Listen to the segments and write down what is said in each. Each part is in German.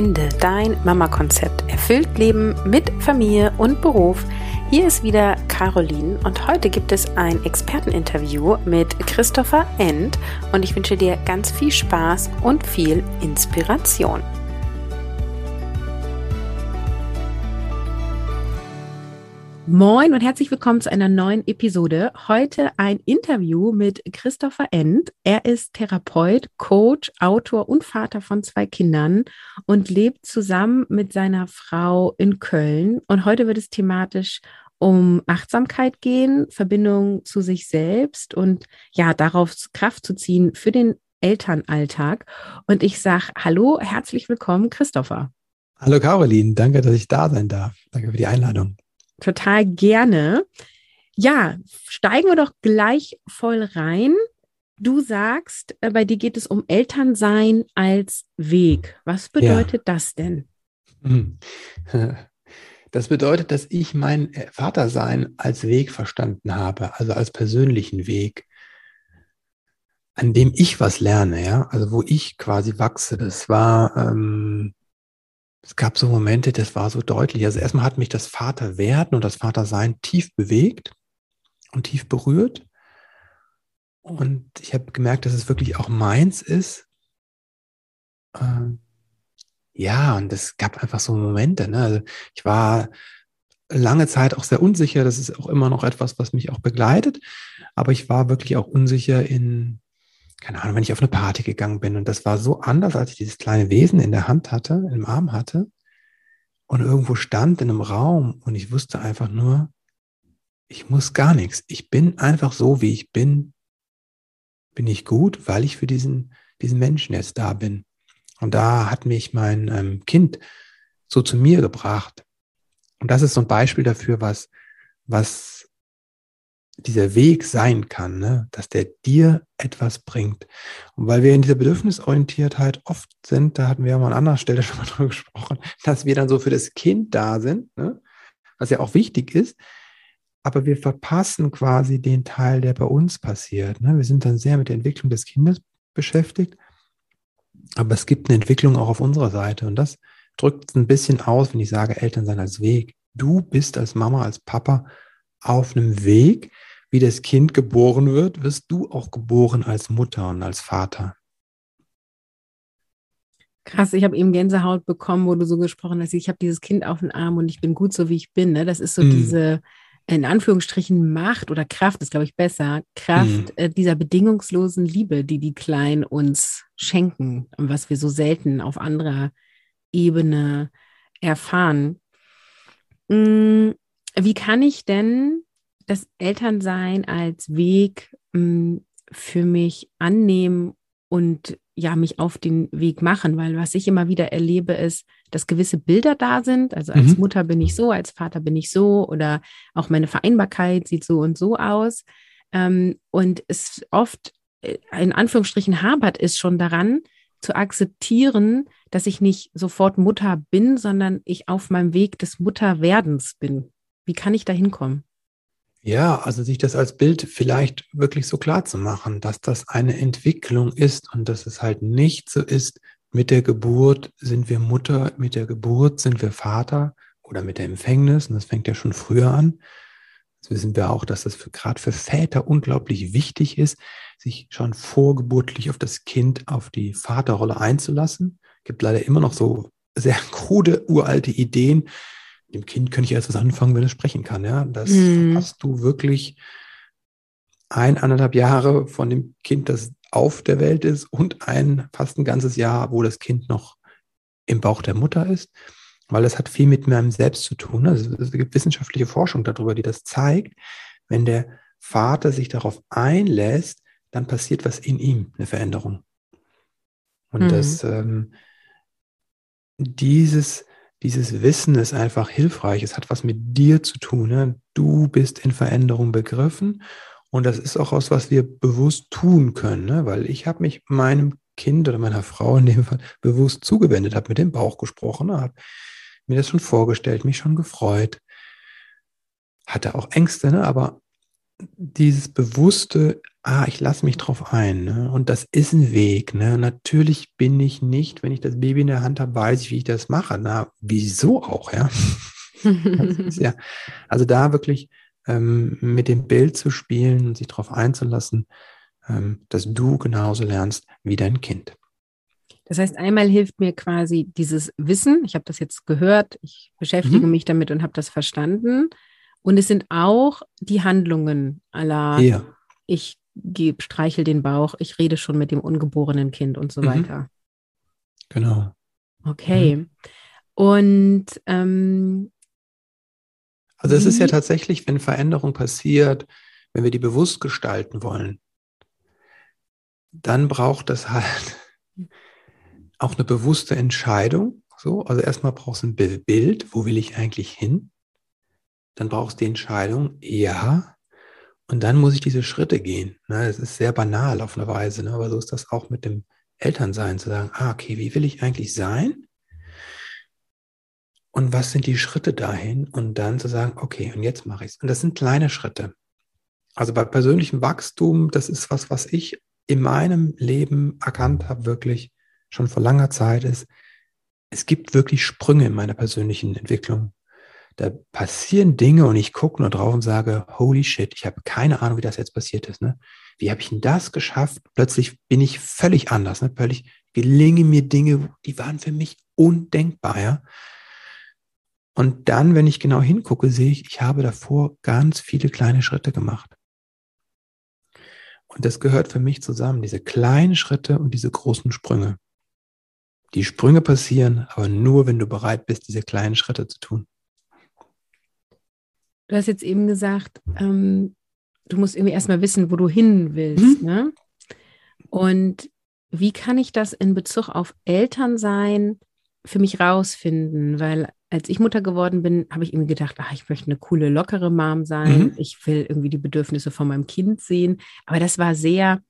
Finde dein Mama-Konzept. Erfüllt Leben mit Familie und Beruf. Hier ist wieder Caroline und heute gibt es ein Experteninterview mit Christopher End und ich wünsche dir ganz viel Spaß und viel Inspiration. Moin und herzlich willkommen zu einer neuen Episode. Heute ein Interview mit Christopher End. Er ist Therapeut, Coach, Autor und Vater von zwei Kindern und lebt zusammen mit seiner Frau in Köln. Und heute wird es thematisch um Achtsamkeit gehen, Verbindung zu sich selbst und ja, darauf Kraft zu ziehen für den Elternalltag. Und ich sage Hallo, herzlich willkommen, Christopher. Hallo Caroline, danke, dass ich da sein darf. Danke für die Einladung total gerne. Ja, steigen wir doch gleich voll rein. Du sagst, äh, bei dir geht es um Elternsein als Weg. Was bedeutet ja. das denn? Hm. Das bedeutet, dass ich mein Vatersein als Weg verstanden habe, also als persönlichen Weg, an dem ich was lerne, ja, also wo ich quasi wachse. Das war ähm, es gab so Momente, das war so deutlich. Also erstmal hat mich das Vaterwerden und das Vatersein tief bewegt und tief berührt. Und ich habe gemerkt, dass es wirklich auch meins ist. Ähm, ja, und es gab einfach so Momente. Ne? Also ich war lange Zeit auch sehr unsicher. Das ist auch immer noch etwas, was mich auch begleitet. Aber ich war wirklich auch unsicher in, keine Ahnung, wenn ich auf eine Party gegangen bin und das war so anders, als ich dieses kleine Wesen in der Hand hatte, im Arm hatte und irgendwo stand in einem Raum und ich wusste einfach nur, ich muss gar nichts. Ich bin einfach so, wie ich bin, bin ich gut, weil ich für diesen, diesen Menschen jetzt da bin. Und da hat mich mein ähm, Kind so zu mir gebracht. Und das ist so ein Beispiel dafür, was, was dieser Weg sein kann, ne? dass der dir etwas bringt. Und weil wir in dieser Bedürfnisorientiertheit oft sind, da hatten wir ja mal an anderer Stelle schon mal drüber gesprochen, dass wir dann so für das Kind da sind, ne? was ja auch wichtig ist, aber wir verpassen quasi den Teil, der bei uns passiert. Ne? Wir sind dann sehr mit der Entwicklung des Kindes beschäftigt, aber es gibt eine Entwicklung auch auf unserer Seite und das drückt es ein bisschen aus, wenn ich sage, Eltern sein als Weg. Du bist als Mama, als Papa auf einem Weg, wie das Kind geboren wird, wirst du auch geboren als Mutter und als Vater. Krass, ich habe eben Gänsehaut bekommen, wo du so gesprochen hast, ich habe dieses Kind auf den Arm und ich bin gut so, wie ich bin. Ne? Das ist so mm. diese, in Anführungsstrichen, Macht oder Kraft, ist glaube ich besser, Kraft mm. äh, dieser bedingungslosen Liebe, die die Kleinen uns schenken und was wir so selten auf anderer Ebene erfahren. Mm, wie kann ich denn das Elternsein als Weg mh, hm, für mich annehmen und ja, mich auf den Weg machen, weil was ich immer wieder erlebe, ist, dass gewisse Bilder da sind. Also als mhm. Mutter bin ich so, als Vater bin ich so oder auch meine Vereinbarkeit sieht so und so aus. Ähm, und es oft äh, in Anführungsstrichen hapert ist schon daran, zu akzeptieren, dass ich nicht sofort Mutter bin, sondern ich auf meinem Weg des Mutterwerdens bin. Wie kann ich da hinkommen? Ja, also sich das als Bild vielleicht wirklich so klar zu machen, dass das eine Entwicklung ist und dass es halt nicht so ist, mit der Geburt sind wir Mutter, mit der Geburt sind wir Vater oder mit der Empfängnis, und das fängt ja schon früher an. Das wissen wir auch, dass das gerade für Väter unglaublich wichtig ist, sich schon vorgeburtlich auf das Kind, auf die Vaterrolle einzulassen. Es gibt leider immer noch so sehr krude, uralte Ideen, dem Kind könnte ich erst was anfangen, wenn es sprechen kann. Ja, das mhm. hast du wirklich ein, anderthalb Jahre von dem Kind, das auf der Welt ist und ein fast ein ganzes Jahr, wo das Kind noch im Bauch der Mutter ist, weil das hat viel mit meinem Selbst zu tun. Also es gibt wissenschaftliche Forschung darüber, die das zeigt. Wenn der Vater sich darauf einlässt, dann passiert was in ihm, eine Veränderung. Und mhm. das, ähm, dieses, dieses Wissen ist einfach hilfreich. Es hat was mit dir zu tun. Ne? Du bist in Veränderung begriffen und das ist auch was, was wir bewusst tun können, ne? weil ich habe mich meinem Kind oder meiner Frau in dem Fall bewusst zugewendet, habe mit dem Bauch gesprochen, habe mir das schon vorgestellt, mich schon gefreut, hatte auch Ängste, ne? aber dieses bewusste ah, ich lasse mich drauf ein. Ne? Und das ist ein Weg. Ne? Natürlich bin ich nicht, wenn ich das Baby in der Hand habe, weiß ich, wie ich das mache. Na, wieso auch, ja? ja also da wirklich ähm, mit dem Bild zu spielen und sich darauf einzulassen, ähm, dass du genauso lernst wie dein Kind. Das heißt, einmal hilft mir quasi dieses Wissen, ich habe das jetzt gehört, ich beschäftige mhm. mich damit und habe das verstanden. Und es sind auch die Handlungen aller, ja. ich gebe, streichel den Bauch, ich rede schon mit dem ungeborenen Kind und so mhm. weiter. Genau. Okay. Mhm. Und ähm, also es ist ja tatsächlich, wenn Veränderung passiert, wenn wir die bewusst gestalten wollen, dann braucht es halt auch eine bewusste Entscheidung. So, also erstmal brauchst du ein Bild, wo will ich eigentlich hin? Dann brauchst du die Entscheidung, ja, und dann muss ich diese Schritte gehen. Ne? Das ist sehr banal auf eine Weise, ne? aber so ist das auch mit dem Elternsein, zu sagen, ah, okay, wie will ich eigentlich sein? Und was sind die Schritte dahin? Und dann zu sagen, okay, und jetzt mache ich es. Und das sind kleine Schritte. Also bei persönlichem Wachstum, das ist was, was ich in meinem Leben erkannt habe, wirklich schon vor langer Zeit, ist, es gibt wirklich Sprünge in meiner persönlichen Entwicklung. Da passieren Dinge und ich gucke nur drauf und sage, holy shit, ich habe keine Ahnung, wie das jetzt passiert ist. Ne? Wie habe ich denn das geschafft? Plötzlich bin ich völlig anders. Ne? Völlig gelingen mir Dinge, die waren für mich undenkbar. Ja? Und dann, wenn ich genau hingucke, sehe ich, ich habe davor ganz viele kleine Schritte gemacht. Und das gehört für mich zusammen, diese kleinen Schritte und diese großen Sprünge. Die Sprünge passieren, aber nur, wenn du bereit bist, diese kleinen Schritte zu tun. Du hast jetzt eben gesagt, ähm, du musst irgendwie erstmal wissen, wo du hin willst. Mhm. Ne? Und wie kann ich das in Bezug auf Elternsein für mich rausfinden? Weil als ich Mutter geworden bin, habe ich irgendwie gedacht, ach, ich möchte eine coole, lockere Mom sein. Mhm. Ich will irgendwie die Bedürfnisse von meinem Kind sehen. Aber das war sehr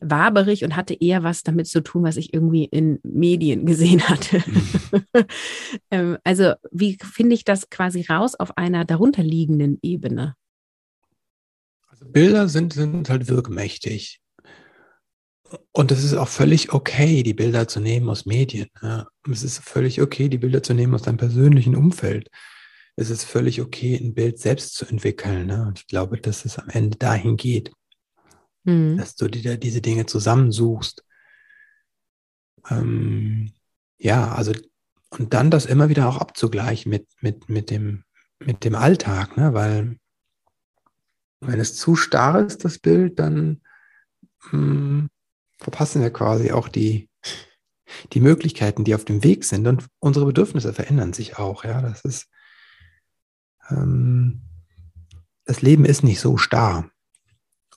waberig und hatte eher was damit zu tun, was ich irgendwie in Medien gesehen hatte. Mhm. ähm, also wie finde ich das quasi raus auf einer darunterliegenden Ebene? Also Bilder sind, sind halt wirkmächtig. Und es ist auch völlig okay, die Bilder zu nehmen aus Medien. Ja. Es ist völlig okay, die Bilder zu nehmen aus deinem persönlichen Umfeld. Es ist völlig okay, ein Bild selbst zu entwickeln. Ne? Und ich glaube, dass es am Ende dahin geht, mhm. dass du dir diese Dinge zusammensuchst. Ähm, ja, also und dann das immer wieder auch abzugleichen mit, mit, mit, dem, mit dem Alltag, ne? weil wenn es zu starr ist, das Bild, dann mh, hm, verpassen wir quasi auch die, die Möglichkeiten, die auf dem Weg sind. Und unsere Bedürfnisse verändern sich auch. Ja, das ist, ähm, das Leben ist nicht so starr.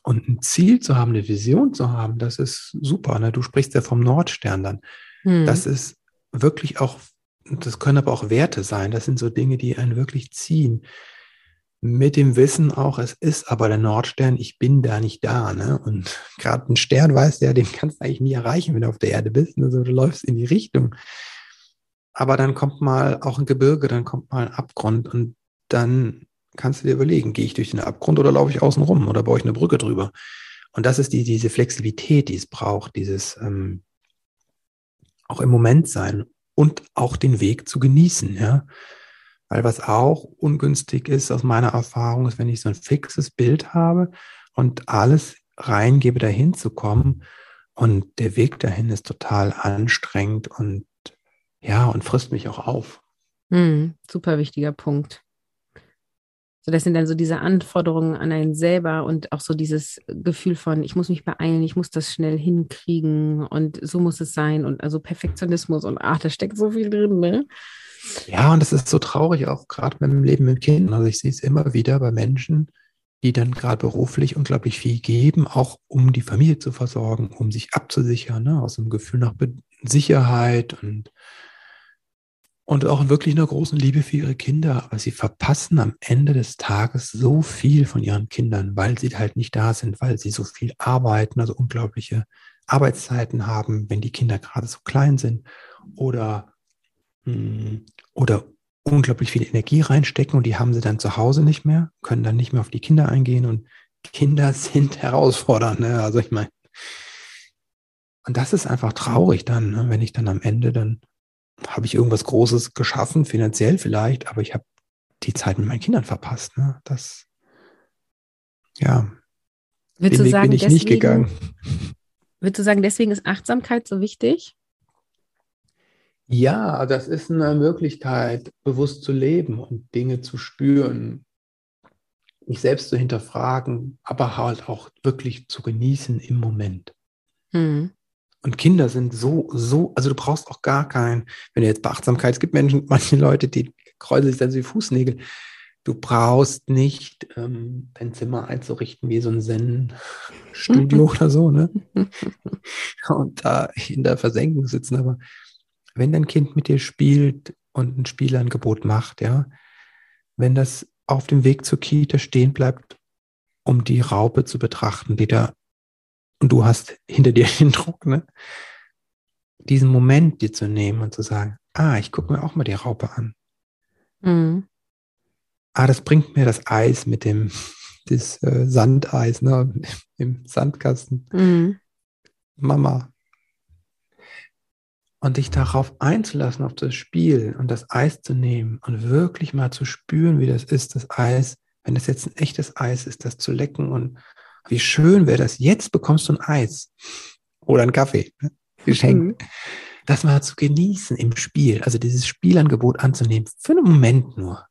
Und ein Ziel zu haben, eine Vision zu haben, das ist super. Ne? Du sprichst ja vom Nordstern dann. Hm. Das ist wirklich auch, das können aber auch Werte sein. Das sind so Dinge, die einen wirklich ziehen mit dem Wissen auch, es ist aber der Nordstern, ich bin da nicht da. Ne? Und gerade ein Stern weiß ja, den kannst du eigentlich nie erreichen, wenn du auf der Erde bist. Also du läufst in die Richtung. Aber dann kommt mal auch ein Gebirge, dann kommt mal ein Abgrund und dann kannst du dir überlegen, gehe ich durch den Abgrund oder laufe ich außen rum oder baue ich eine Brücke drüber? Und das ist die, diese Flexibilität, die es braucht, dieses ähm, auch im Moment sein und auch den Weg zu genießen, ja. Weil was auch ungünstig ist aus meiner Erfahrung, ist, wenn ich so ein fixes Bild habe und alles reingebe, dahin zu kommen und der Weg dahin ist total anstrengend und ja, und frisst mich auch auf. Mm, super wichtiger Punkt. So, das sind dann so diese Anforderungen an einen selber und auch so dieses Gefühl von, ich muss mich beeilen, ich muss das schnell hinkriegen und so muss es sein und also Perfektionismus und ach, da steckt so viel drin, ne? Ja, und das ist so traurig, auch gerade mit dem Leben mit Kindern. Also ich sehe es immer wieder bei Menschen, die dann gerade beruflich unglaublich viel geben, auch um die Familie zu versorgen, um sich abzusichern, ne? aus einem Gefühl nach Sicherheit und, und auch wirklich einer großen Liebe für ihre Kinder. Aber sie verpassen am Ende des Tages so viel von ihren Kindern, weil sie halt nicht da sind, weil sie so viel arbeiten, also unglaubliche Arbeitszeiten haben, wenn die Kinder gerade so klein sind oder hm, oder unglaublich viel Energie reinstecken und die haben sie dann zu Hause nicht mehr, können dann nicht mehr auf die Kinder eingehen und Kinder sind herausfordernd. Ne? Also ich meine, und das ist einfach traurig dann, ne? wenn ich dann am Ende dann habe ich irgendwas Großes geschaffen, finanziell vielleicht, aber ich habe die Zeit mit meinen Kindern verpasst. Ne? Das, ja, Würdest den du sagen, bin ich deswegen, nicht gegangen. Würdest du sagen, deswegen ist Achtsamkeit so wichtig? Ja, das ist eine Möglichkeit, bewusst zu leben und Dinge zu spüren, mich selbst zu hinterfragen, aber halt auch wirklich zu genießen im Moment. Hm. Und Kinder sind so, so, also du brauchst auch gar keinen, wenn du jetzt bei Achtsamkeit, es gibt Menschen, manche Leute, die kräuseln sich dann so die Fußnägel. Du brauchst nicht ähm, dein Zimmer einzurichten wie so ein Zen-Studio oder so, ne? Und da in der Versenkung sitzen. Aber wenn dein Kind mit dir spielt und ein Spielangebot macht, ja, wenn das auf dem Weg zur Kita stehen bleibt, um die Raupe zu betrachten, die da und du hast hinter dir den Druck, ne? diesen Moment dir zu nehmen und zu sagen, ah, ich gucke mir auch mal die Raupe an. Mhm. Ah, das bringt mir das Eis mit dem das äh, Sandeis, ne, im Sandkasten. Mhm. Mama. Und dich darauf einzulassen, auf das Spiel und das Eis zu nehmen und wirklich mal zu spüren, wie das ist, das Eis, wenn das jetzt ein echtes Eis ist, das zu lecken und wie schön wäre das, jetzt bekommst du ein Eis oder einen Kaffee, ne? geschenkt. Mhm. Das mal zu genießen im Spiel, also dieses Spielangebot anzunehmen, für einen Moment nur.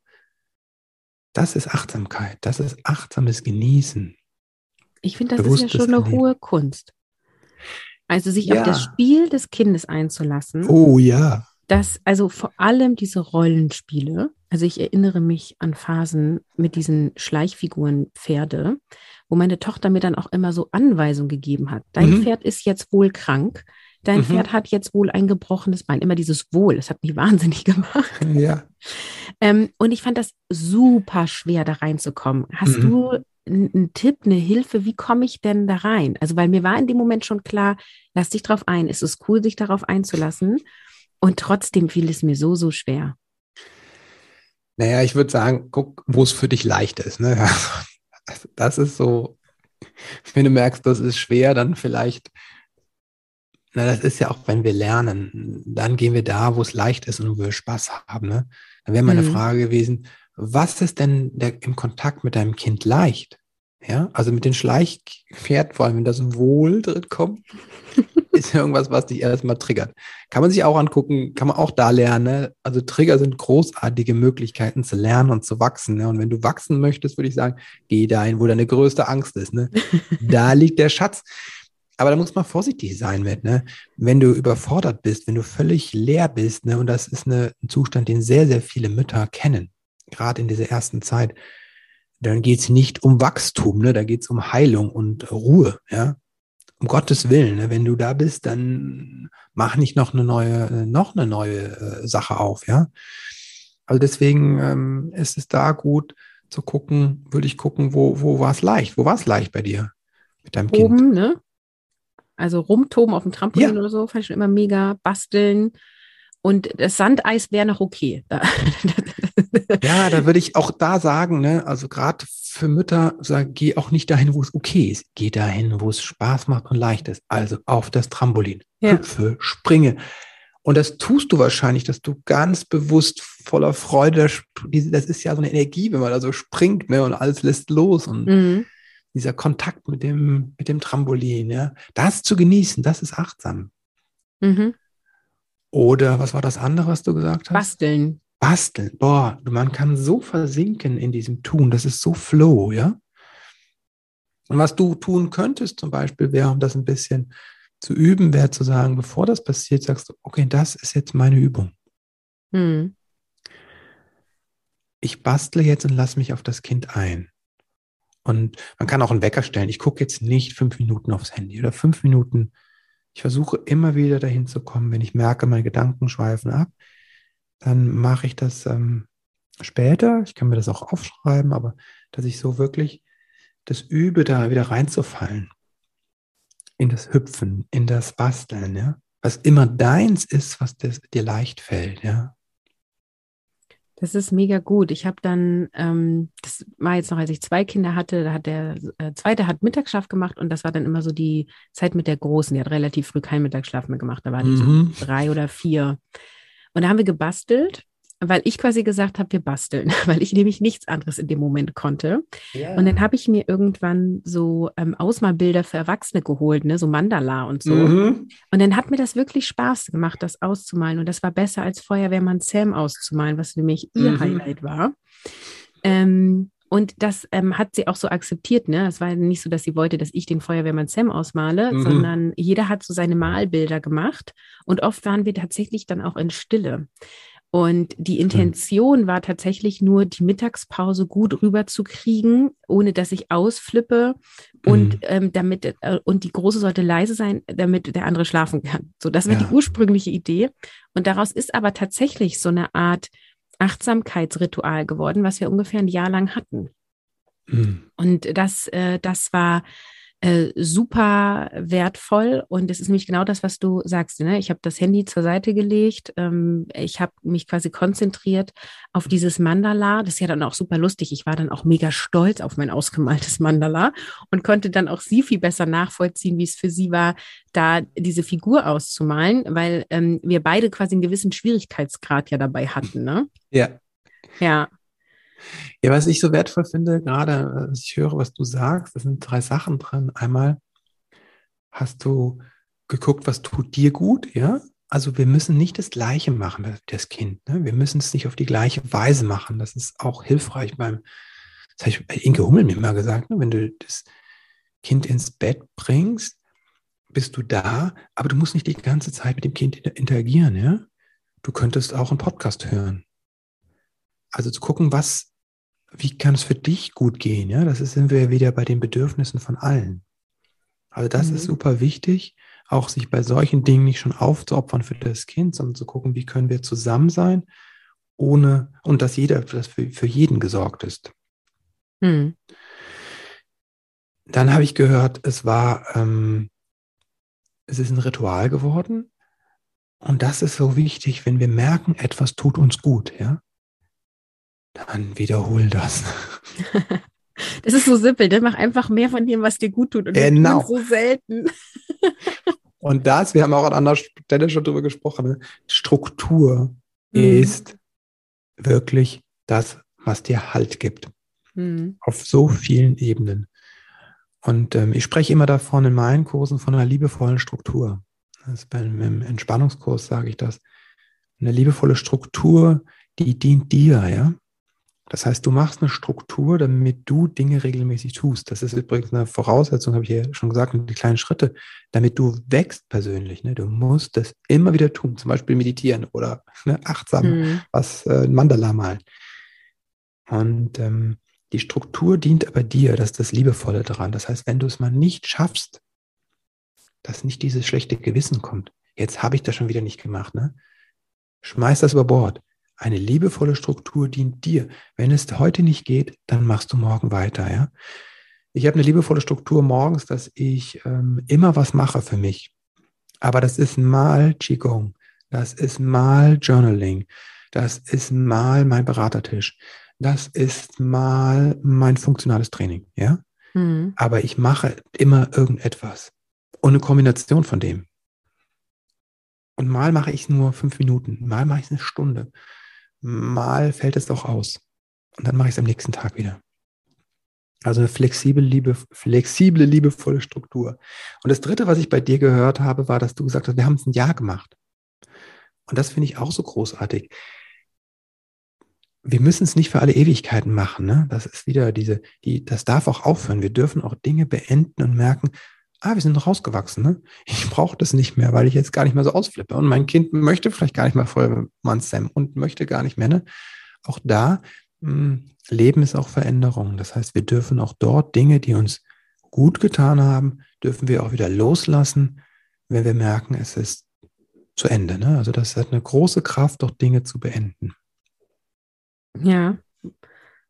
Das ist Achtsamkeit, das ist achtsames Genießen. Ich finde, das ist ja schon eine hohe Kunst. Also sich ja. auf das Spiel des Kindes einzulassen. Oh ja. Das, also vor allem diese Rollenspiele. Also ich erinnere mich an Phasen mit diesen Schleichfiguren Pferde, wo meine Tochter mir dann auch immer so Anweisungen gegeben hat. Dein mhm. Pferd ist jetzt wohl krank. Dein mhm. Pferd hat jetzt wohl ein gebrochenes Bein. Immer dieses Wohl, das hat mich wahnsinnig gemacht. Ja. Ähm, und ich fand das super schwer, da reinzukommen. Hast mhm. du einen Tipp, eine Hilfe, wie komme ich denn da rein? Also, weil mir war in dem Moment schon klar, lass dich drauf ein. Es ist cool, sich darauf einzulassen. Und trotzdem fiel es mir so, so schwer. Naja, ich würde sagen, guck, wo es für dich leicht ist. Ne? das ist so, wenn du merkst, das ist schwer, dann vielleicht, na, das ist ja auch, wenn wir lernen, dann gehen wir da, wo es leicht ist und wo wir Spaß haben. Ne? Dann wäre meine mhm. Frage gewesen, was ist denn der, im Kontakt mit deinem Kind leicht? Ja, also mit den Schleichpferd, vor allem wenn das Wohl drin kommt, ist irgendwas, was dich erstmal triggert. Kann man sich auch angucken, kann man auch da lernen. Ne? Also Trigger sind großartige Möglichkeiten zu lernen und zu wachsen. Ne? Und wenn du wachsen möchtest, würde ich sagen, geh dahin, wo deine größte Angst ist. Ne? da liegt der Schatz. Aber da muss man vorsichtig sein mit, ne? Wenn du überfordert bist, wenn du völlig leer bist, ne? Und das ist eine, ein Zustand, den sehr, sehr viele Mütter kennen, gerade in dieser ersten Zeit dann geht es nicht um Wachstum, ne? da geht es um Heilung und Ruhe, ja. Um Gottes Willen, ne? wenn du da bist, dann mach nicht noch eine neue, noch eine neue äh, Sache auf, ja. Also deswegen ähm, ist es da gut zu gucken, würde ich gucken, wo, wo war es leicht? Wo war es leicht bei dir mit deinem Oben, Kind? ne? Also rumtoben auf dem Trampolin ja. oder so, fand ich schon immer mega. Basteln, und das Sandeis wäre noch okay. ja, da würde ich auch da sagen, ne, also gerade für Mütter, sag, geh auch nicht dahin, wo es okay ist. Geh dahin, wo es Spaß macht und leicht ist. Also auf das Trampolin. Ja. Hüpfe, springe. Und das tust du wahrscheinlich, dass du ganz bewusst voller Freude, das ist ja so eine Energie, wenn man da so springt, ne, und alles lässt los und mhm. dieser Kontakt mit dem, mit dem Trampolin, ja, das zu genießen, das ist achtsam. Mhm. Oder was war das andere, was du gesagt hast? Basteln. Basteln. Boah, man kann so versinken in diesem Tun. Das ist so flow, ja? Und was du tun könntest zum Beispiel, wäre, um das ein bisschen zu üben, wäre zu sagen, bevor das passiert, sagst du, okay, das ist jetzt meine Übung. Hm. Ich bastle jetzt und lasse mich auf das Kind ein. Und man kann auch einen Wecker stellen. Ich gucke jetzt nicht fünf Minuten aufs Handy oder fünf Minuten ich versuche immer wieder dahin zu kommen, wenn ich merke, meine Gedanken schweifen ab, dann mache ich das ähm, später. Ich kann mir das auch aufschreiben, aber dass ich so wirklich das übe, da wieder reinzufallen. In das Hüpfen, in das Basteln, ja. Was immer deins ist, was dir leicht fällt, ja. Das ist mega gut. Ich habe dann, ähm, das war jetzt noch, als ich zwei Kinder hatte, da hat der äh, zweite hat Mittagsschlaf gemacht und das war dann immer so die Zeit mit der Großen. Die hat relativ früh keinen Mittagsschlaf mehr gemacht. Da war die mhm. so drei oder vier. Und da haben wir gebastelt weil ich quasi gesagt habe, wir basteln, weil ich nämlich nichts anderes in dem Moment konnte. Yeah. Und dann habe ich mir irgendwann so ähm, Ausmalbilder für Erwachsene geholt, ne, so Mandala und so. Mhm. Und dann hat mir das wirklich Spaß gemacht, das auszumalen. Und das war besser als Feuerwehrmann Sam auszumalen, was nämlich ihr mhm. Highlight war. Ähm, und das ähm, hat sie auch so akzeptiert. Ne? Es war nicht so, dass sie wollte, dass ich den Feuerwehrmann Sam ausmale, mhm. sondern jeder hat so seine Malbilder gemacht. Und oft waren wir tatsächlich dann auch in Stille. Und die Intention war tatsächlich nur, die Mittagspause gut rüberzukriegen, ohne dass ich ausflippe und mhm. ähm, damit äh, und die große sollte leise sein, damit der andere schlafen kann. So, das war ja. die ursprüngliche Idee. Und daraus ist aber tatsächlich so eine Art Achtsamkeitsritual geworden, was wir ungefähr ein Jahr lang hatten. Mhm. Und das, äh, das war äh, super wertvoll und es ist nämlich genau das, was du sagst. Ne? Ich habe das Handy zur Seite gelegt, ähm, ich habe mich quasi konzentriert auf dieses Mandala. Das ist ja dann auch super lustig. Ich war dann auch mega stolz auf mein ausgemaltes Mandala und konnte dann auch sie viel besser nachvollziehen, wie es für sie war, da diese Figur auszumalen, weil ähm, wir beide quasi einen gewissen Schwierigkeitsgrad ja dabei hatten. Ne? Ja. Ja. Ja, was ich so wertvoll finde, gerade ich höre, was du sagst, das sind drei Sachen drin. Einmal hast du geguckt, was tut dir gut, ja? Also wir müssen nicht das Gleiche machen wie das Kind. Ne? Wir müssen es nicht auf die gleiche Weise machen. Das ist auch hilfreich beim, das habe ich bei Inke Hummel mir immer gesagt, ne? wenn du das Kind ins Bett bringst, bist du da, aber du musst nicht die ganze Zeit mit dem Kind interagieren, ja? Du könntest auch einen Podcast hören. Also zu gucken, was wie kann es für dich gut gehen? Ja, das ist, sind wir ja wieder bei den Bedürfnissen von allen. Also das mhm. ist super wichtig, auch sich bei solchen Dingen nicht schon aufzuopfern für das Kind, sondern zu gucken, wie können wir zusammen sein, ohne und dass jeder, dass für, für jeden gesorgt ist. Mhm. Dann habe ich gehört, es war, ähm, es ist ein Ritual geworden. Und das ist so wichtig, wenn wir merken, etwas tut uns gut, ja. Dann wiederhol das. Das ist so simpel, ne? Mach einfach mehr von dem, was dir gut tut. Und genau. so selten. Und das, wir haben auch an anderer Stelle schon drüber gesprochen, ne? Struktur mhm. ist wirklich das, was dir Halt gibt. Mhm. Auf so vielen Ebenen. Und ähm, ich spreche immer davon in meinen Kursen von einer liebevollen Struktur. Das beim, Im Entspannungskurs sage ich das. Eine liebevolle Struktur, die dient dir, ja. Das heißt, du machst eine Struktur, damit du Dinge regelmäßig tust. Das ist übrigens eine Voraussetzung, habe ich ja schon gesagt, die kleinen Schritte, damit du wächst persönlich. Ne? Du musst das immer wieder tun, zum Beispiel meditieren oder ne, achtsam mhm. was äh, Mandala malen. Und ähm, die Struktur dient aber dir, das ist das Liebevolle daran. Das heißt, wenn du es mal nicht schaffst, dass nicht dieses schlechte Gewissen kommt, jetzt habe ich das schon wieder nicht gemacht, ne? Schmeiß das über Bord. Eine liebevolle Struktur dient dir. Wenn es heute nicht geht, dann machst du morgen weiter, ja. Ich habe eine liebevolle Struktur morgens, dass ich ähm, immer was mache für mich. Aber das ist mal Qigong, das ist mal Journaling, das ist mal mein Beratertisch, das ist mal mein funktionales Training, ja. Mhm. Aber ich mache immer irgendetwas und eine Kombination von dem. Und mal mache ich nur fünf Minuten, mal mache ich eine Stunde mal fällt es auch aus. Und dann mache ich es am nächsten Tag wieder. Also eine flexible, liebe, flexible, liebevolle Struktur. Und das Dritte, was ich bei dir gehört habe, war, dass du gesagt hast, wir haben es ein Jahr gemacht. Und das finde ich auch so großartig. Wir müssen es nicht für alle Ewigkeiten machen. Ne? Das ist wieder diese, die, das darf auch aufhören. Wir dürfen auch Dinge beenden und merken, ah, wir sind rausgewachsen, ne? Ich brauche das nicht mehr, weil ich jetzt gar nicht mehr so ausflippe. Und mein Kind möchte vielleicht gar nicht mehr Feuerwehrmann Sam und möchte gar nicht mehr, ne? Auch da, mh, hm, Leben ist auch Veränderung. Das heißt, wir dürfen auch dort Dinge, die uns gut getan haben, dürfen wir auch wieder loslassen, wenn wir merken, es ist zu Ende. Ne? Also das hat eine große Kraft, dort Dinge zu beenden. Ja,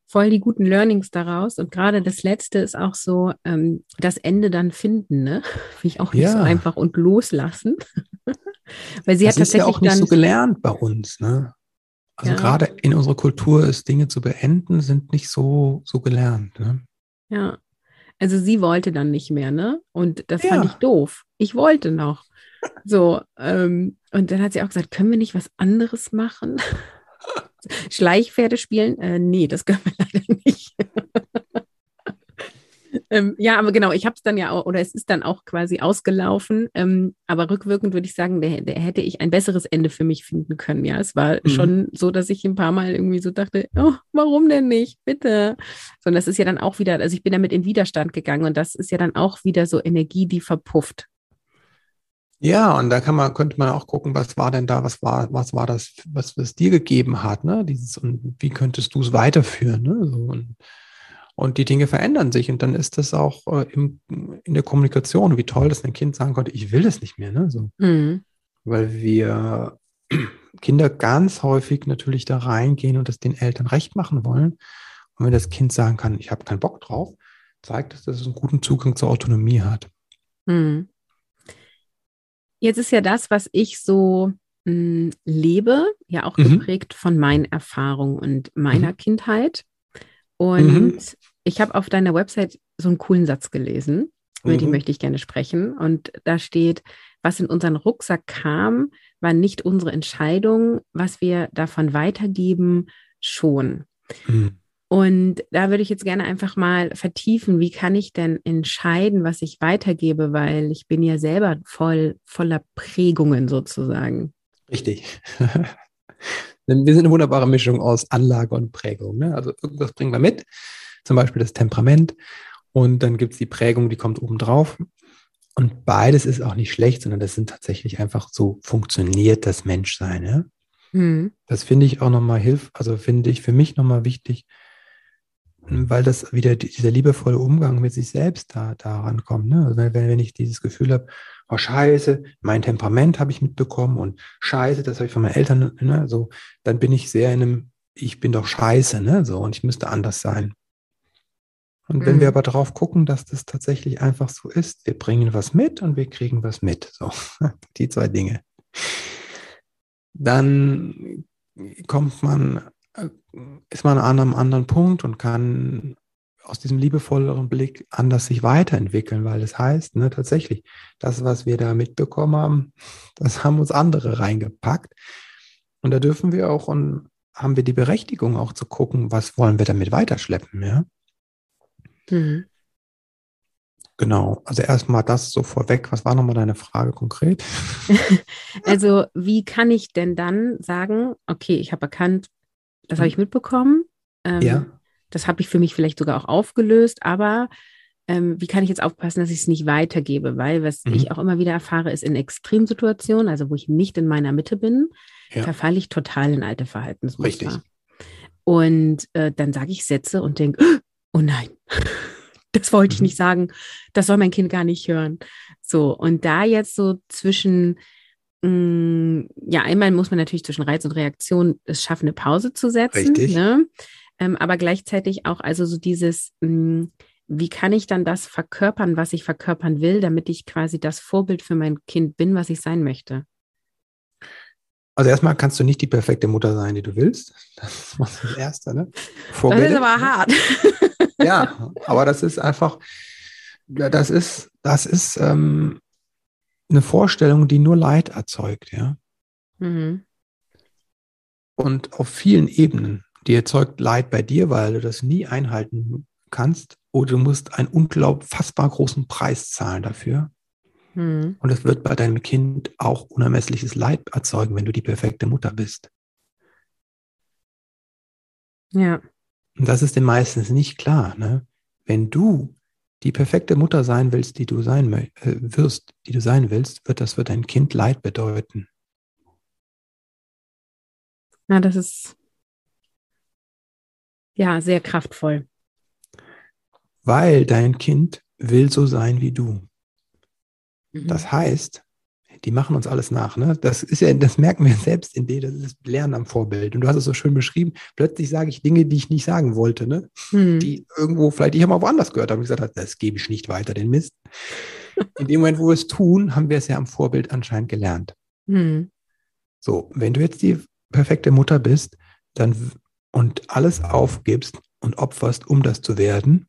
voll die guten Learnings daraus. Und gerade das letzte ist auch so, ähm, das Ende dann finden, ne? Finde ich auch nicht ja. so einfach und loslassen. Weil sie das hat tatsächlich ist ja auch nicht so gelernt bei uns, ne? Also ja. gerade in unserer Kultur ist Dinge zu beenden, sind nicht so, so gelernt. Ne? Ja. Also sie wollte dann nicht mehr, ne? Und das ja. fand ich doof. Ich wollte noch. So, ähm, und dann hat sie auch gesagt, können wir nicht was anderes machen? Schleichpferde spielen? Äh, nee, das können wir leider nicht. ähm, ja, aber genau, ich habe es dann ja auch, oder es ist dann auch quasi ausgelaufen. Ähm, aber rückwirkend würde ich sagen, der, der, hätte ich ein besseres Ende für mich finden können. Ja, es war mhm. schon so, dass ich ein paar Mal irgendwie so dachte, oh, warum denn nicht? Bitte. Sondern das ist ja dann auch wieder, also ich bin damit in Widerstand gegangen und das ist ja dann auch wieder so Energie, die verpufft. Ja, und da kann man, könnte man auch gucken, was war denn da, was war, was war das, was es dir gegeben hat, ne? Dieses, und wie könntest du es weiterführen, ne? So, und, und die Dinge verändern sich und dann ist das auch äh, im, in der Kommunikation, wie toll, dass ein Kind sagen konnte, ich will das nicht mehr, ne? So. Mhm. Weil wir Kinder ganz häufig natürlich da reingehen und das den Eltern recht machen wollen. Und wenn das Kind sagen kann, ich habe keinen Bock drauf, zeigt es, dass es einen guten Zugang zur Autonomie hat. Mhm. Jetzt ist ja das, was ich so mh, hm, lebe, ja auch mhm. geprägt von meinen Erfahrungen und meiner mhm. Kindheit. Und mhm. ich habe auf deiner Website so einen coolen Satz gelesen, über den mhm. möchte ich gerne sprechen. Und da steht, was in unseren Rucksack kam, war nicht unsere Entscheidung, was wir davon weitergeben, schon. Mhm. Und da würde ich jetzt gerne einfach mal vertiefen, wie kann ich denn entscheiden, was ich weitergebe, weil ich bin ja selber voll voller Prägungen sozusagen. Richtig. wir sind eine wunderbare Mischung aus Anlage und Prägung. Ne? Also irgendwas bringen wir mit, zum Beispiel das Temperament und dann gibt es die Prägung, die kommt obendrauf. Und beides ist auch nicht schlecht, sondern das sind tatsächlich einfach so funktioniert das Menschsein. Ja? Hm. Das finde ich auch nochmal hilf, also finde ich für mich nochmal wichtig, weil das wieder dieser liebevolle Umgang mit sich selbst da daran kommt. Ne? Also wenn, wenn ich dieses Gefühl habe, oh Scheiße, mein Temperament habe ich mitbekommen und Scheiße, das habe ich von meinen Eltern, ne? so, dann bin ich sehr in einem, ich bin doch Scheiße, ne? so und ich müsste anders sein. Und wenn mhm. wir aber darauf gucken, dass das tatsächlich einfach so ist, wir bringen was mit und wir kriegen was mit, so die zwei Dinge, dann kommt man ist man an einem anderen Punkt und kann aus diesem liebevolleren Blick anders sich weiterentwickeln, weil das heißt, ne, tatsächlich, das, was wir da mitbekommen haben, das haben uns andere reingepackt. Und da dürfen wir auch und haben wir die Berechtigung auch zu gucken, was wollen wir damit weiterschleppen, ja? Mhm. Genau, also erstmal das so vorweg. Was war nochmal deine Frage konkret? also, wie kann ich denn dann sagen, okay, ich habe erkannt, das habe ich mitbekommen. Ähm, ja. Das habe ich für mich vielleicht sogar auch aufgelöst, aber ähm, wie kann ich jetzt aufpassen, dass ich es nicht weitergebe? Weil was mhm. ich auch immer wieder erfahre, ist in Extremsituationen, also wo ich nicht in meiner Mitte bin, ja. verfalle ich total in alte Verhaltensmuster. Richtig. Und äh, dann sage ich Sätze und denke, oh nein, das wollte ich mhm. nicht sagen, das soll mein Kind gar nicht hören. So, und da jetzt so zwischen ja, einmal muss man natürlich zwischen Reiz und Reaktion es schaffen, eine Pause zu setzen. Richtig. Ne? Ähm, aber gleichzeitig auch also so dieses, mh, mm, wie kann ich dann das verkörpern, was ich verkörpern will, damit ich quasi das Vorbild für mein Kind bin, was ich sein möchte? Also erstmal kannst du nicht die perfekte Mutter sein, die du willst. Das ist das Erste, ne? Vorbilder. Das ist aber hart. ja, aber das ist einfach, das ist, das ist, ähm, eine Vorstellung, die nur Leid erzeugt, ja. Mhm. Und auf vielen Ebenen. Die erzeugt Leid bei dir, weil du das nie einhalten kannst, oder du musst einen unglaublich großen Preis zahlen dafür. Mhm. Und es wird bei deinem Kind auch unermessliches Leid erzeugen, wenn du die perfekte Mutter bist. Ja. Und das ist dir meistens nicht klar. Ne? Wenn du die perfekte Mutter sein willst, die du sein äh, wirst, die du sein willst, wird das für dein Kind Leid bedeuten. Na, das ist ja sehr kraftvoll. Weil dein Kind will so sein wie du. Mhm. Das heißt, die machen uns alles nach. Ne? Das ist ja, das merken wir selbst in dir, das ist Lernen am Vorbild. Und du hast es so schön beschrieben. Plötzlich sage ich Dinge, die ich nicht sagen wollte, ne? Hm. Die irgendwo vielleicht ich habe mal woanders gehört habe und gesagt, das gebe ich nicht weiter, den Mist. In dem Moment, wo wir es tun, haben wir es ja am Vorbild anscheinend gelernt. Hm. So, wenn du jetzt die perfekte Mutter bist, dann und alles aufgibst und opferst, um das zu werden,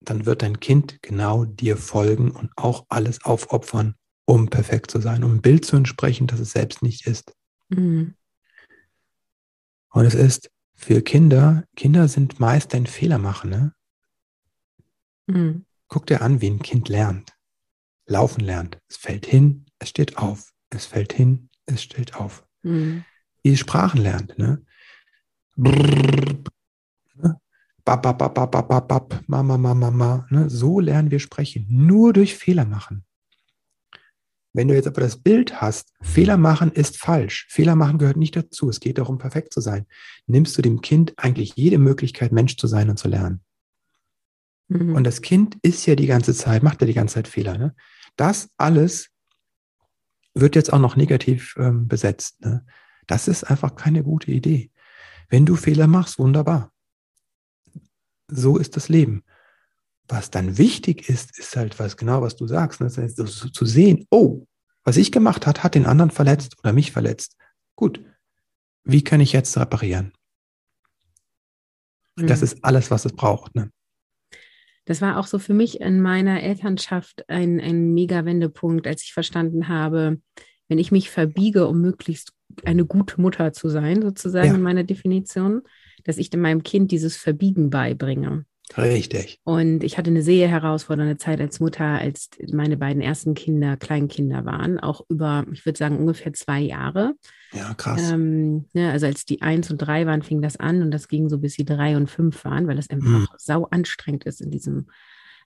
dann wird dein Kind genau dir folgen und auch alles aufopfern, um perfekt zu sein, um ein Bild zu entsprechen, das es selbst nicht ist. Mhm. Und es ist für Kinder, Kinder sind meist ein Fehlermacher. Ne? Mhm. Guck dir an, wie ein Kind lernt. Laufen lernt. Es fällt hin, es steht auf. Es fällt hin, es steht auf. Mhm. Wie Sprachen lernt. Ne? Brrr, ne? Bap, bap, bap, bap, bap, bap, Mama, Mama, Mama. Ne? So lernen wir sprechen. Nur durch Fehler machen. Wenn du jetzt aber das Bild hast, Fehler machen ist falsch. Fehler machen gehört nicht dazu. Es geht darum, perfekt zu sein. Nimmst du dem Kind eigentlich jede Möglichkeit, Mensch zu sein und zu lernen. Mhm. Und das Kind ist ja die ganze Zeit, macht ja die ganze Zeit Fehler. Ne? Das alles wird jetzt auch noch negativ ähm, besetzt. Ne? Das ist einfach keine gute Idee. Wenn du Fehler machst, wunderbar. So ist das Leben. Was dann wichtig ist, ist halt was genau, was du sagst. Ne? Das heißt, zu sehen, oh, was ich gemacht hat, hat den anderen verletzt oder mich verletzt. Gut, wie kann ich jetzt reparieren? Mhm. Das ist alles, was es braucht. Ne? Das war auch so für mich in meiner Elternschaft ein, ein mega Wendepunkt, als ich verstanden habe, wenn ich mich verbiege, um möglichst eine gute Mutter zu sein, sozusagen ja. in meiner Definition, dass ich meinem Kind dieses Verbiegen beibringe. Richtig. Und ich hatte eine sehr herausfordernde Zeit als Mutter, als meine beiden ersten Kinder Kleinkinder waren, auch über, ich würde sagen, ungefähr zwei Jahre. Ja, krass. Ähm, ne, also als die eins und drei waren, fing das an und das ging so bis sie drei und fünf waren, weil das einfach mhm. sau anstrengend ist in diesem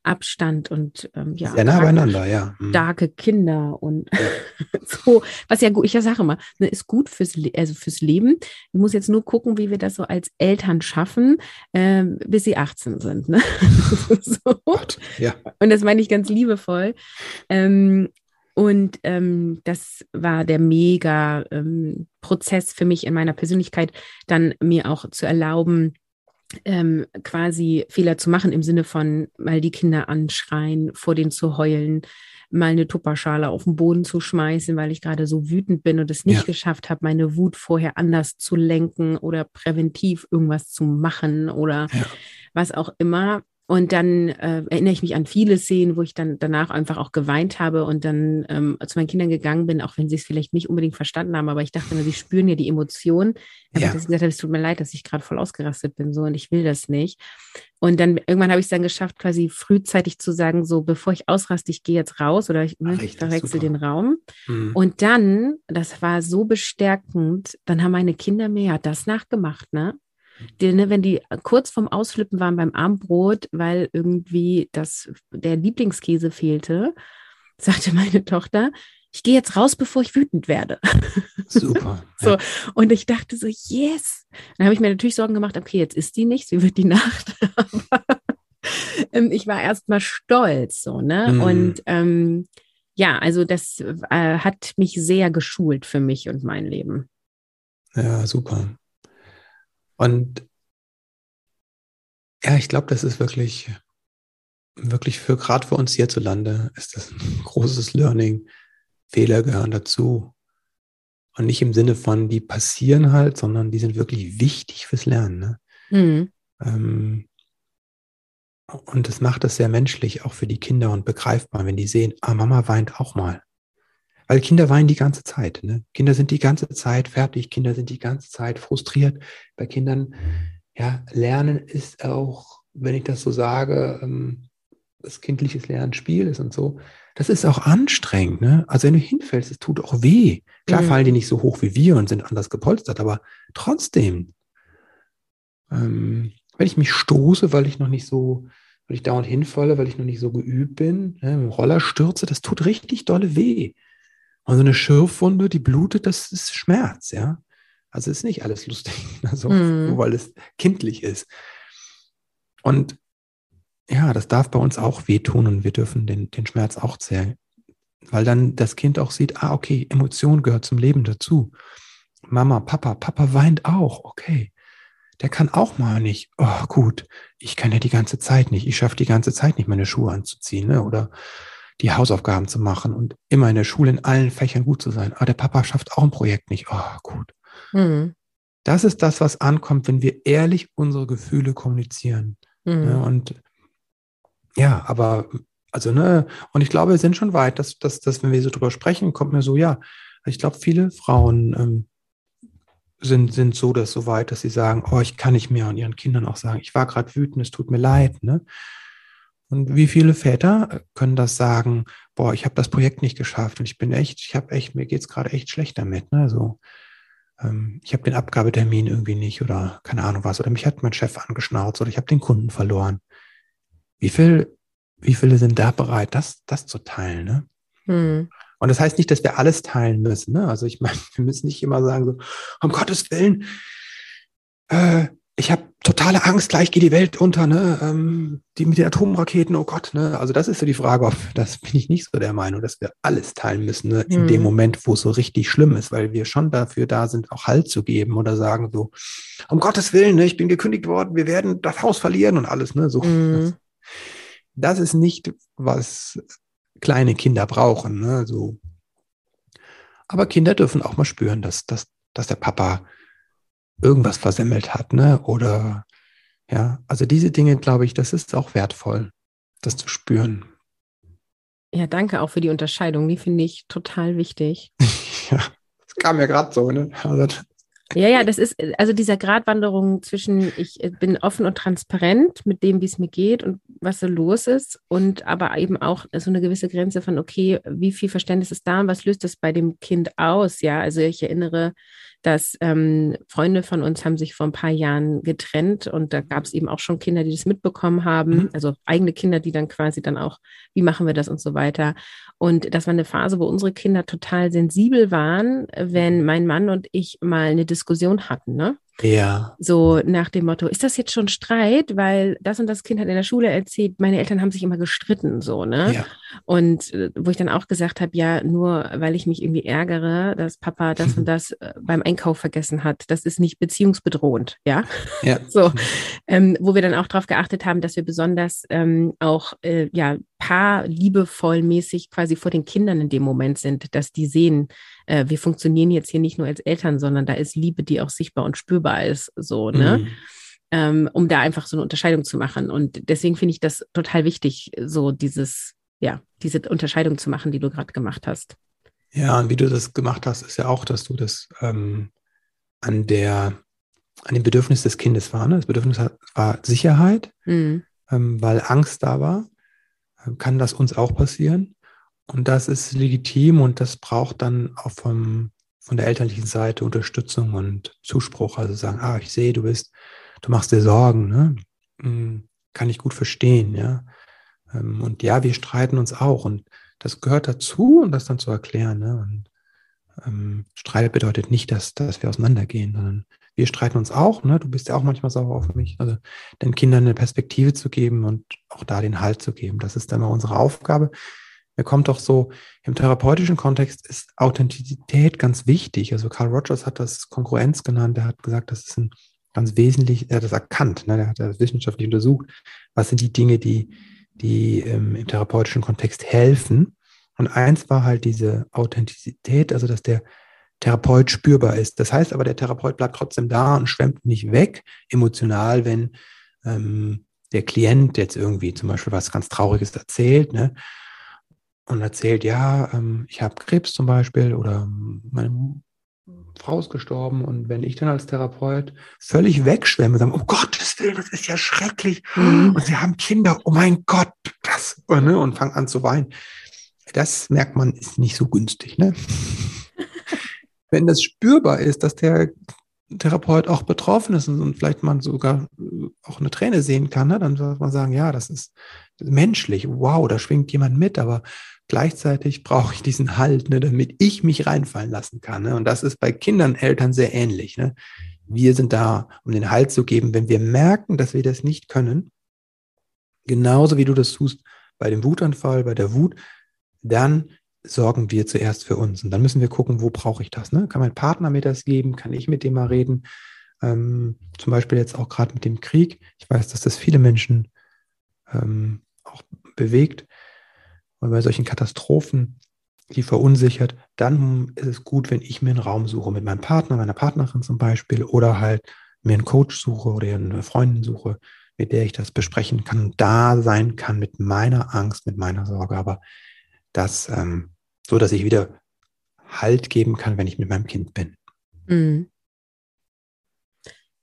Abstand und ähm, ja, sehr nah beieinander, ja. Mhm. Starke Kinder und so, was ja gut, ich ja sage immer, ne, ist gut fürs, also fürs Leben. Ich muss jetzt nur gucken, wie wir das so als Eltern schaffen, äh, bis sie 18 sind. Ne? so. Gott, ja. Und das meine ich ganz liebevoll. Ähm, und ähm, das war der mega ähm, Prozess für mich in meiner Persönlichkeit, dann mir auch zu erlauben, ähm, quasi Fehler zu machen im Sinne von mal die Kinder anschreien, vor denen zu heulen, mal eine Tupperschale auf den Boden zu schmeißen, weil ich gerade so wütend bin und es nicht ja. geschafft habe, meine Wut vorher anders zu lenken oder präventiv irgendwas zu machen oder ja. was auch immer. Und dann äh, erinnere ich mich an viele Szenen, wo ich dann danach einfach auch geweint habe und dann ähm, zu meinen Kindern gegangen bin, auch wenn sie es vielleicht nicht unbedingt verstanden haben, aber ich dachte immer, sie spüren ja die Emotionen. Ja. dass ich gesagt habe, es tut mir leid, dass ich gerade voll ausgerastet bin so und ich will das nicht. Und dann irgendwann habe ich es dann geschafft, quasi frühzeitig zu sagen, so bevor ich ausraste, ich gehe jetzt raus oder ich, ne, Ach, ich verwechsel den Raum. Mhm. Und dann, das war so bestärkend, dann haben meine Kinder mir ja das nachgemacht, ne? Die, ne, wenn die kurz vorm Ausflippen waren beim Abendbrot, weil irgendwie das, der Lieblingskäse fehlte, sagte meine Tochter, ich gehe jetzt raus, bevor ich wütend werde. Super. so, ja. und ich dachte so, yes. Dann habe ich mir natürlich Sorgen gemacht, okay, jetzt ist die nicht, sie wird die Nacht. Aber ähm, ich war erstmal stolz, so, ne? Mm. Und ähm, ja, also das äh, hat mich sehr geschult für mich und mein Leben. Ja, super. Und ja, ich glaube, das ist wirklich, wirklich für gerade für uns hierzulande ist das ein großes Learning. Fehler gehören dazu. Und nicht im Sinne von, die passieren halt, sondern die sind wirklich wichtig fürs Lernen. Ne? Mhm. Ähm, und das macht es sehr menschlich, auch für die Kinder und begreifbar, wenn die sehen, ah, Mama weint auch mal. Weil Kinder weinen die ganze Zeit. Ne? Kinder sind die ganze Zeit fertig, Kinder sind die ganze Zeit frustriert. Bei Kindern, ja, Lernen ist auch, wenn ich das so sage, ähm, das kindliches Lernen Spiel ist und so. Das ist auch anstrengend. Ne? Also wenn du hinfällst, es tut auch weh. Klar mhm. fallen die nicht so hoch wie wir und sind anders gepolstert, aber trotzdem, ähm, wenn ich mich stoße, weil ich noch nicht so, weil ich dauernd hinfalle, weil ich noch nicht so geübt bin, ne, Roller stürze, das tut richtig dolle weh. Und so eine Schürfwunde, die blutet, das ist Schmerz, ja. Also ist nicht alles lustig, also, mm. nur weil es kindlich ist. Und ja, das darf bei uns auch wehtun und wir dürfen den, den Schmerz auch zählen. Weil dann das Kind auch sieht, ah, okay, Emotion gehört zum Leben dazu. Mama, Papa, Papa weint auch, okay. Der kann auch mal nicht, oh gut, ich kann ja die ganze Zeit nicht, ich schaffe die ganze Zeit nicht, meine Schuhe anzuziehen, ne? oder die Hausaufgaben zu machen und immer in der Schule in allen Fächern gut zu sein. Aber der Papa schafft auch ein Projekt nicht. Oh, gut. Mhm. das ist das, was ankommt, wenn wir ehrlich unsere Gefühle kommunizieren. Mhm. Ja, und ja, aber also, ne, und ich glaube, wir sind schon weit, dass, dass, dass wenn wir so drüber sprechen, kommt mir so, ja, ich glaube, viele Frauen ähm, sind, sind so, dass so weit, dass sie sagen, oh, ich kann nicht mehr und ihren Kindern auch sagen, ich war gerade wütend, es tut mir leid, ne? Und wie viele Väter können das sagen, boah, ich habe das Projekt nicht geschafft und ich bin echt, ich habe echt, mir geht's gerade echt schlecht damit, ne? So, ähm, ich habe den Abgabetermin irgendwie nicht oder keine Ahnung was, oder mich hat mein Chef angeschnauzt oder ich habe den Kunden verloren. Wie viel, wie viele sind da bereit, das, das zu teilen, ne? Hm. Und das heißt nicht, dass wir alles teilen müssen. Ne? Also ich meine, wir müssen nicht immer sagen, so, um Gottes Willen, äh, ich habe totale Angst, gleich geht die Welt unter, ne? Ähm, die mit den Atomraketen, oh Gott, ne? Also das ist so die Frage, ob das bin ich nicht so der Meinung, dass wir alles teilen müssen, ne? in mhm. dem Moment, wo es so richtig schlimm ist, weil wir schon dafür da sind, auch Halt zu geben oder sagen so, um Gottes Willen, ne? ich bin gekündigt worden, wir werden das Haus verlieren und alles, ne? So. Mhm. Das, das ist nicht, was kleine Kinder brauchen, ne? So. Aber Kinder dürfen auch mal spüren, dass, dass, dass der Papa irgendwas versemmelt hat, ne? Oder ja, also diese Dinge, glaube ich, das ist auch wertvoll, das zu spüren. Ja, danke auch für die Unterscheidung. Die finde ich total wichtig. ja, das kam ja gerade so, ne? Also, ja, ja, das ist also dieser Gratwanderung zwischen ich äh, bin offen und transparent mit dem, wie es mir geht und was so los ist und aber eben auch so eine gewisse Grenze von okay, wie viel Verständnis ist da und was löst das bei dem Kind aus? Ja, also ich erinnere dass ähm, Freunde von uns haben sich vor ein paar Jahren getrennt und da gab es eben auch schon Kinder, die das mitbekommen haben, mhm. also eigene Kinder, die dann quasi dann auch, wie machen wir das und so weiter. Und das war eine Phase, wo unsere Kinder total sensibel waren, wenn mein Mann und ich mal eine Diskussion hatten, ne? Ja. So nach dem Motto, ist das jetzt schon Streit? Weil das und das Kind hat in der Schule erzählt, meine Eltern haben sich immer gestritten, so, ne? Ja. Und äh, wo ich dann auch gesagt habe, ja, nur weil ich mich irgendwie ärgere, dass Papa das und das äh, beim Einkauf vergessen hat, das ist nicht beziehungsbedrohend, ja? Ja. so, ähm, wo wir dann auch darauf geachtet haben, dass wir besonders ähm, auch, äh, ja, paar liebevoll mäßig quasi vor den Kindern in dem Moment sind, dass die sehen, äh, wir funktionieren jetzt hier nicht nur als Eltern, sondern da ist Liebe, die auch sichtbar und spürbar ist, so, ne? Mhm. Ähm, um da einfach so eine Unterscheidung zu machen. Und deswegen finde ich das total wichtig, so dieses, ja, diese Unterscheidung zu machen, die du gerade gemacht hast. Ja, und wie du das gemacht hast, ist ja auch, dass du das ähm, an der, an dem Bedürfnis des Kindes war. Ne? Das Bedürfnis war Sicherheit, mhm. ähm, weil Angst da war. Kann das uns auch passieren? Und das ist legitim und das braucht dann auch vom, von der elterlichen Seite Unterstützung und Zuspruch. Also sagen, ah, ich sehe, du bist, du machst dir Sorgen, ne? Hm, kann ich gut verstehen, ja. Ähm, und ja, wir streiten uns auch und das gehört dazu und das dann zu erklären. Ne? Und ähm, Streit bedeutet nicht, dass, dass wir auseinandergehen, sondern wir streiten uns auch. Ne? Du bist ja auch manchmal sauer auf mich. Also den Kindern eine Perspektive zu geben und auch da den Halt zu geben. Das ist dann mal unsere Aufgabe mir kommt doch so, im therapeutischen Kontext ist Authentizität ganz wichtig. Also Carl Rogers hat das Konkurrenz genannt. Er hat gesagt, das ist ein ganz wesentlich, er hat das erkannt, ne? er hat das wissenschaftlich untersucht. Was sind die Dinge, die, die ähm, im therapeutischen Kontext helfen? Und eins war halt diese Authentizität, also dass der Therapeut spürbar ist. Das heißt aber, der Therapeut bleibt trotzdem da und schwemmt nicht weg emotional, wenn ähm, der Klient jetzt irgendwie zum Beispiel was ganz Trauriges erzählt, ne? Und erzählt, ja, ähm, ich habe Krebs zum Beispiel oder meine Frau ist gestorben und wenn ich dann als Therapeut völlig wegschwemme und sage, um Gottes Willen, das ist ja schrecklich mhm. und sie haben Kinder, oh mein Gott, das, ne, und fange an zu weinen. Das merkt man, ist nicht so günstig. Ne? wenn das spürbar ist, dass der Therapeut auch betroffen ist und, vielleicht man sogar auch eine Träne sehen kann, ne, dann soll man sagen, ja, das ist menschlich, wow, da schwingt jemand mit, aber Gleichzeitig brauche ich diesen Halt, ne, damit ich mich reinfallen lassen kann. Ne? Und das ist bei Kindern, Eltern sehr ähnlich. Ne? Wir sind da, um den Halt zu geben, wenn wir merken, dass wir das nicht können. Genauso wie du das tust bei dem Wutanfall, bei der Wut, dann sorgen wir zuerst für uns. Und dann müssen wir gucken, wo brauche ich das? Ne? Kann mein Partner mir das geben? Kann ich mit dem mal reden? Ähm, zum Beispiel jetzt auch gerade mit dem Krieg. Ich weiß, dass das viele Menschen ähm, auch bewegt. Und bei solchen Katastrophen die verunsichert, dann ist es gut, wenn ich mir einen Raum suche mit meinem Partner, meiner Partnerin zum Beispiel oder halt mir einen Coach suche oder eine Freundin suche, mit der ich das besprechen kann, da sein kann mit meiner Angst, mit meiner Sorge, aber das ähm, so, dass ich wieder Halt geben kann, wenn ich mit meinem Kind bin. Mhm.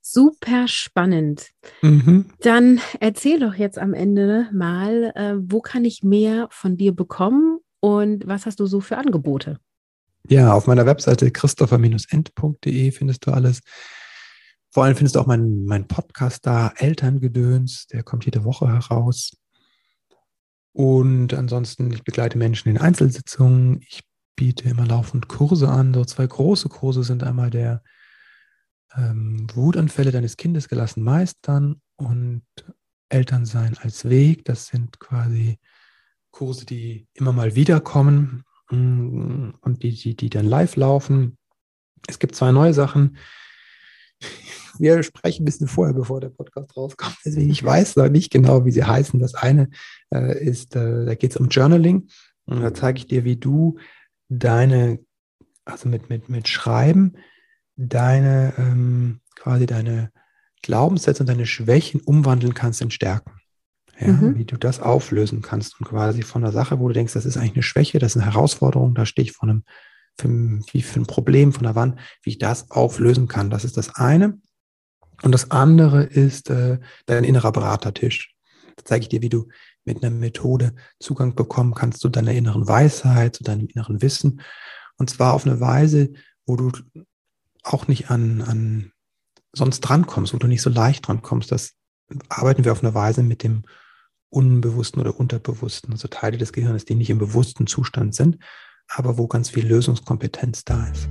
Super spannend. Mhm. Dann erzähl doch jetzt am Ende mal, äh, wo kann ich mehr von dir bekommen und was hast du so für Angebote? Ja, auf meiner Webseite christopher-end.de findest du alles. Vor allem findest du auch meinen mein Podcast da, Elterngedöns, der kommt jede Woche heraus. Und ansonsten, ich begleite Menschen in Einzelsitzungen. Ich biete immer laufend Kurse an. So zwei große Kurse sind einmal der ähm, Wutanfälle deines Kindes gelassen meistern und Elternsein als Weg. Das sind quasi Kurse, die immer mal wiederkommen mm, und die, die, die dann live laufen. Es gibt zwei neue Sachen. Wir sprechen ein bisschen vorher, bevor der Podcast rauskommt. Deswegen ich weiß noch nicht genau, wie sie heißen. Das eine äh, ist, äh, da geht es um Journaling. Und da zeige ich dir, wie du deine, also mit, mit, mit Schreiben, deine, ähm, quasi deine Glaubenssätze und deine Schwächen umwandeln kannst in Stärken. Ja, mhm. Wie du das auflösen kannst und quasi von der Sache, wo du denkst, das ist eigentlich eine Schwäche, das ist eine Herausforderung, da stehe ich vor einem, für, wie für ein Problem von der Wand, wie ich das auflösen kann. Das ist das eine. Und das andere ist äh, dein innerer Beratertisch. Da zeige ich dir, wie du mit einer Methode Zugang bekommen kannst zu deiner inneren Weisheit, zu deinem inneren Wissen. Und zwar auf eine Weise, wo du auch nicht an, an sonst drankommst, wo du nicht so leicht drankommst. Das arbeiten wir auf eine Weise mit dem Unbewussten oder Unterbewussten, also Teile des Gehirns, die nicht im bewussten Zustand sind, aber wo ganz viel Lösungskompetenz da ist.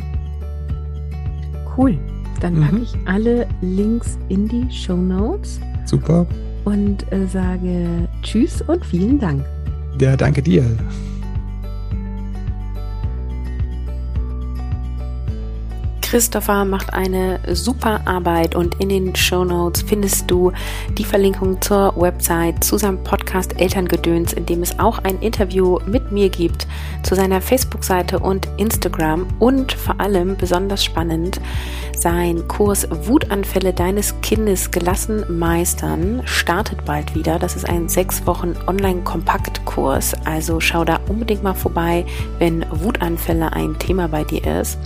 Cool. Dann packe mhm. ich alle Links in die Show Notes. Super. Und äh, sage Tschüss und vielen Dank. Ja, danke dir. Christopher macht eine super Arbeit und in den Show Notes findest du die Verlinkung zur Website, zu seinem Podcast Elterngedöns, in dem es auch ein Interview mit mir gibt, zu seiner Facebook-Seite und Instagram und vor allem besonders spannend, sein Kurs Wutanfälle deines Kindes gelassen meistern startet bald wieder. Das ist ein sechs Wochen Online-Kompaktkurs. Also schau da unbedingt mal vorbei, wenn Wutanfälle ein Thema bei dir ist.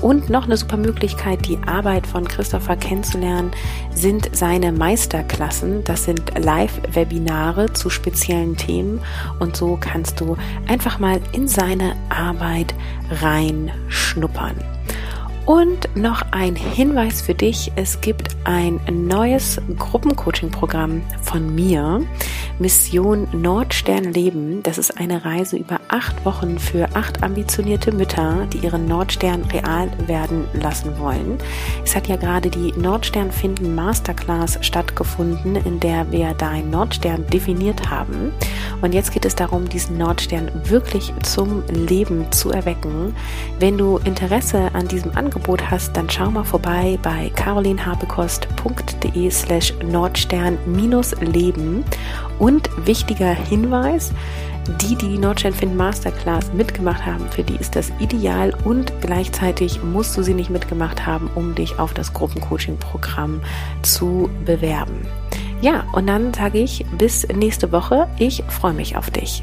Und noch eine super Möglichkeit, die Arbeit von Christopher kennenzulernen, sind seine Meisterklassen. Das sind Live-Webinare zu speziellen Themen. Und so kannst du einfach mal in seine Arbeit reinschnuppern. Und noch ein Hinweis für dich, es gibt ein neues Gruppencoaching-Programm von mir, Mission Nordstern Leben. Das ist eine Reise über acht Wochen für acht ambitionierte Mütter, die ihren Nordstern real werden lassen wollen. Es hat ja gerade die Nordstern finden Masterclass stattgefunden, in der wir deinen Nordstern definiert haben. Und jetzt geht es darum, diesen Nordstern wirklich zum Leben zu erwecken. Wenn du Interesse an diesem Angebot Angebot hast, dann schau mal vorbei bei carolinhabekost.de slash Nordstern-Leben. Und wichtiger Hinweis, die, die die Nordstern Find Masterclass mitgemacht haben, für die ist das ideal und gleichzeitig musst du sie nicht mitgemacht haben, um dich auf das Gruppencoaching-Programm zu bewerben. Ja, und dann sage ich bis nächste Woche. Ich freue mich auf dich.